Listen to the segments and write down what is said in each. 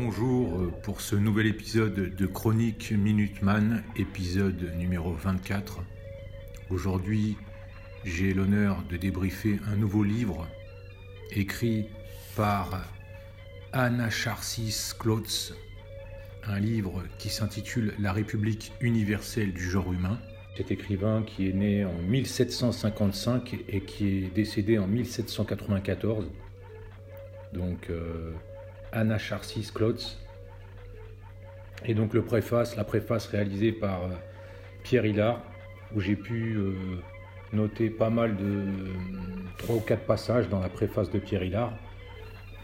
Bonjour euh, pour ce nouvel épisode de Chronique Minuteman, épisode numéro 24. Aujourd'hui, j'ai l'honneur de débriefer un nouveau livre écrit par Anacharsis Klotz, un livre qui s'intitule La République universelle du genre humain. Cet écrivain qui est né en 1755 et qui est décédé en 1794. Donc euh, Anacharsis Klotz. Et donc le préface, la préface réalisée par euh, Pierre Hillard, où j'ai pu euh, noter pas mal de trois ou quatre passages dans la préface de Pierre Hillard.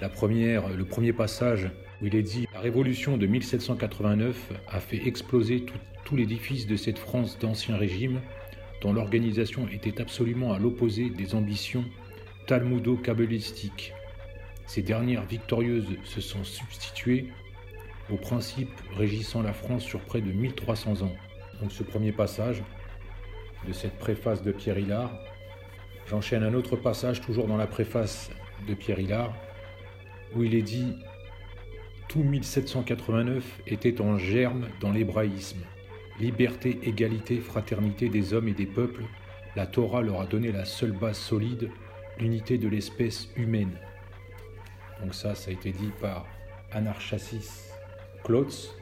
La première, le premier passage où il est dit La révolution de 1789 a fait exploser tout, tout l'édifice de cette France d'ancien régime, dont l'organisation était absolument à l'opposé des ambitions talmudo-kabbalistiques. Ces dernières victorieuses se sont substituées aux principes régissant la France sur près de 1300 ans. Donc ce premier passage de cette préface de Pierre Hillard. J'enchaîne un autre passage toujours dans la préface de Pierre Hillard où il est dit Tout 1789 était en germe dans l'hébraïsme. Liberté, égalité, fraternité des hommes et des peuples, la Torah leur a donné la seule base solide, l'unité de l'espèce humaine. Donc ça, ça a été dit par Anarchassis Klotz,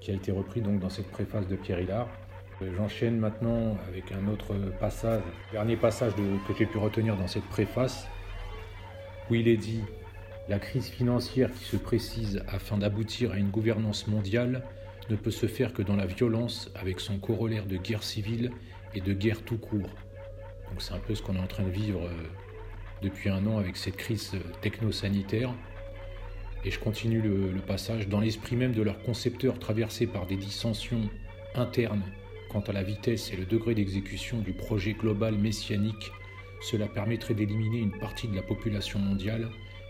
qui a été repris donc dans cette préface de Pierre Hillard. J'enchaîne maintenant avec un autre passage, dernier passage que j'ai pu retenir dans cette préface, où il est dit La crise financière qui se précise afin d'aboutir à une gouvernance mondiale ne peut se faire que dans la violence avec son corollaire de guerre civile et de guerre tout court. Donc c'est un peu ce qu'on est en train de vivre euh, depuis un an avec cette crise techno-sanitaire. Et je continue le, passage. Dans l'esprit même de leurs concepteurs traversés par des dissensions internes quant à la vitesse et le degré d'exécution du projet global messianique, cela permettrait d'éliminer une partie de la population mondiale,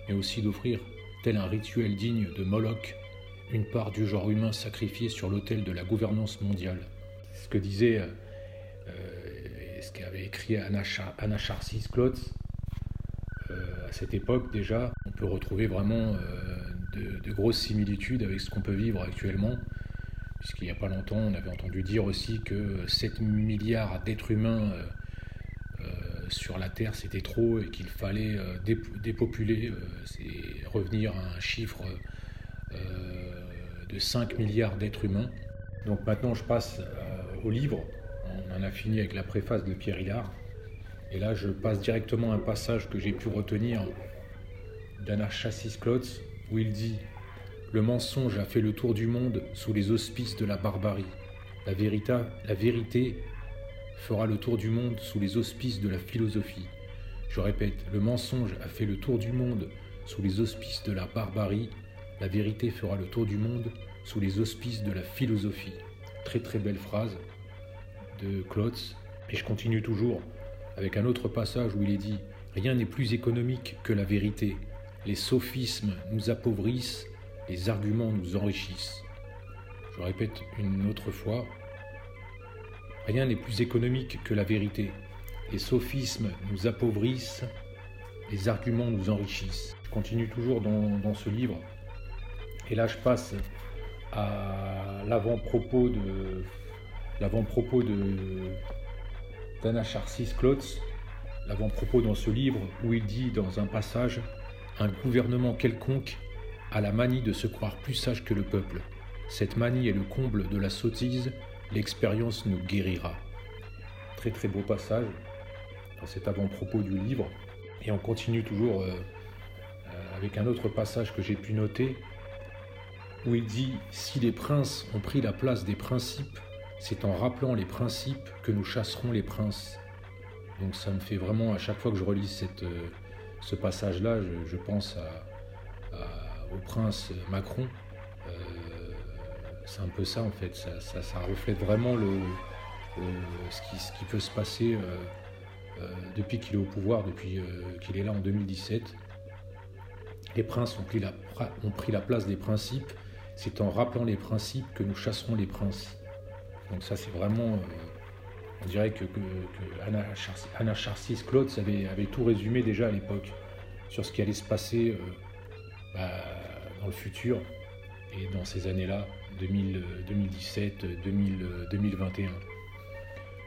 mais aussi d'offrir, tel un rituel digne de Moloch, une part du genre humain sacrifié sur l'autel de la gouvernance mondiale. C'est ce que disait, euh, euh, ce qu'avait écrit Anacharsis Klotz euh, à cette époque déjà. On peut retrouver vraiment euh, de, de, grosses similitudes avec ce qu'on peut vivre actuellement, puisqu'il n'y a pas longtemps, on avait entendu dire aussi que 7 milliards d'êtres humains euh, sur la Terre, c'était trop et qu'il fallait dépopuler, c'est revenir à un chiffre de 5 milliards d'êtres humains. Donc maintenant, je passe au livre. On en a fini avec la préface de Pierre Hillard. Et là, je passe directement à un passage que j'ai pu retenir d'Anarchassis Klotz, où il dit Le mensonge a fait le tour du monde sous les auspices de la barbarie. La la vérité fera le tour du monde sous les auspices de la philosophie. Je répète, le mensonge a fait le tour du monde sous les auspices de la barbarie. La vérité fera le tour du monde sous les auspices de la philosophie. Très très belle phrase de Klotz. Et je continue toujours avec un autre passage où il est dit Rien n'est plus économique que la vérité. Les sophismes nous appauvrissent, les arguments nous enrichissent. Je répète une autre fois Rien n'est plus économique que la vérité. Les sophismes nous appauvrissent, les arguments nous enrichissent. Je continue toujours dans, ce livre. Et là, je passe à l'avant-propos de d'Anacharsis Klotz, l'avant-propos dans ce livre où il dit dans un passage Un gouvernement quelconque a la manie de se croire plus sage que le peuple. Cette manie est le comble de la sottise, l'expérience nous guérira. Très très beau passage dans cet avant-propos du livre. Et on continue toujours euh, euh, avec un autre passage que j'ai pu noter où il dit Si les princes ont pris la place des principes, c'est en rappelant les principes que nous chasserons les princes. Donc ça me fait vraiment, à chaque fois que je relis euh, ce passage-là, je, pense au prince Macron. Euh, c'est un peu ça en fait, ça, reflète vraiment ce, qui, peut se passer euh, depuis qu'il est au pouvoir, depuis qu'il est là en 2017. Les princes ont pris la place des principes, c'est en rappelant les principes que nous chasserons les princes. Donc ça c'est vraiment, euh, on dirait que, Anna, Charcis Klotz avait, tout résumé déjà à l'époque sur ce qui allait se passer euh, bah, dans le futur et dans ces années-là, 2017, 2021.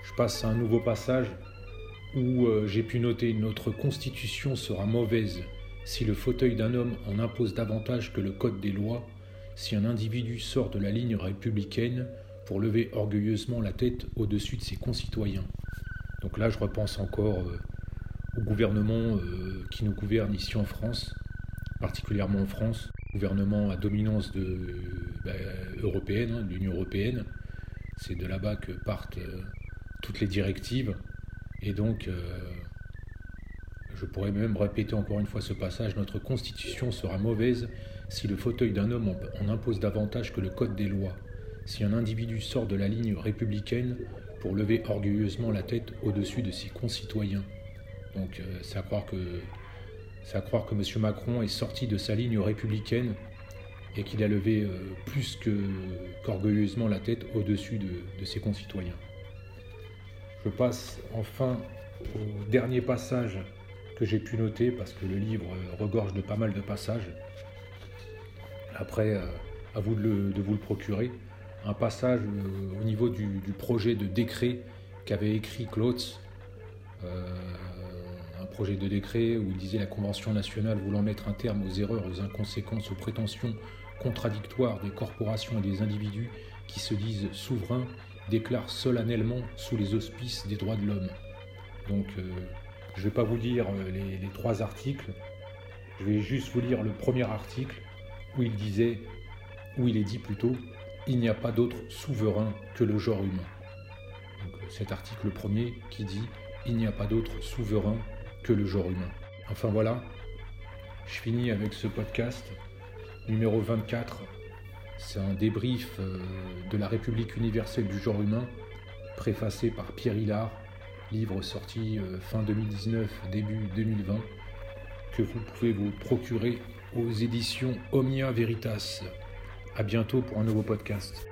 Je passe à un nouveau passage où euh, j'ai pu noter Notre constitution sera mauvaise si le fauteuil d'un homme en impose davantage que le code des lois, si un individu sort de la ligne républicaine pour lever orgueilleusement la tête au-dessus de ses concitoyens. Donc là, je repense encore euh, au gouvernement euh, qui nous gouverne ici en France, particulièrement en France, gouvernement à dominance bah, européenne, hein, de l'Union européenne. C'est de là-bas que partent toutes les directives. Et donc, euh, je pourrais même répéter encore une fois ce passage, notre constitution sera mauvaise si le fauteuil d'un homme en impose davantage que le code des lois, si un individu sort de la ligne républicaine pour lever orgueilleusement la tête au-dessus de ses concitoyens. Donc euh, c'est à croire que c'est à croire que M. Macron est sorti de sa ligne républicaine et qu'il a levé euh, plus qu'orgueilleusement la tête au-dessus de ses concitoyens. Je passe enfin au dernier passage que j'ai pu noter parce que le livre regorge de pas mal de passages. Après, euh, à vous de, vous le procurer. Un passage euh, au niveau du, projet de décret qu'avait écrit Klotz. Euh, un projet de décret où il disait la Convention nationale voulant mettre un terme aux erreurs, aux inconséquences, aux prétentions contradictoires des corporations et des individus qui se disent souverains déclare solennellement sous les auspices des droits de l'homme. Donc euh, je ne vais pas vous lire euh, les, trois articles, je vais juste vous lire le premier article où il disait, où il est dit plutôt, il n'y a pas d'autre souverain que le genre humain. Euh, cet article premier qui dit, il n'y a pas d'autre souverain que le genre humain. Enfin voilà, je finis avec ce podcast numéro 24 c'est un débrief euh, de la République universelle du genre humain, préfacé par Pierre Hillard, livre sorti euh, fin 2019, début 2020, que vous pouvez vous procurer aux éditions Omnia Veritas. A bientôt pour un nouveau podcast.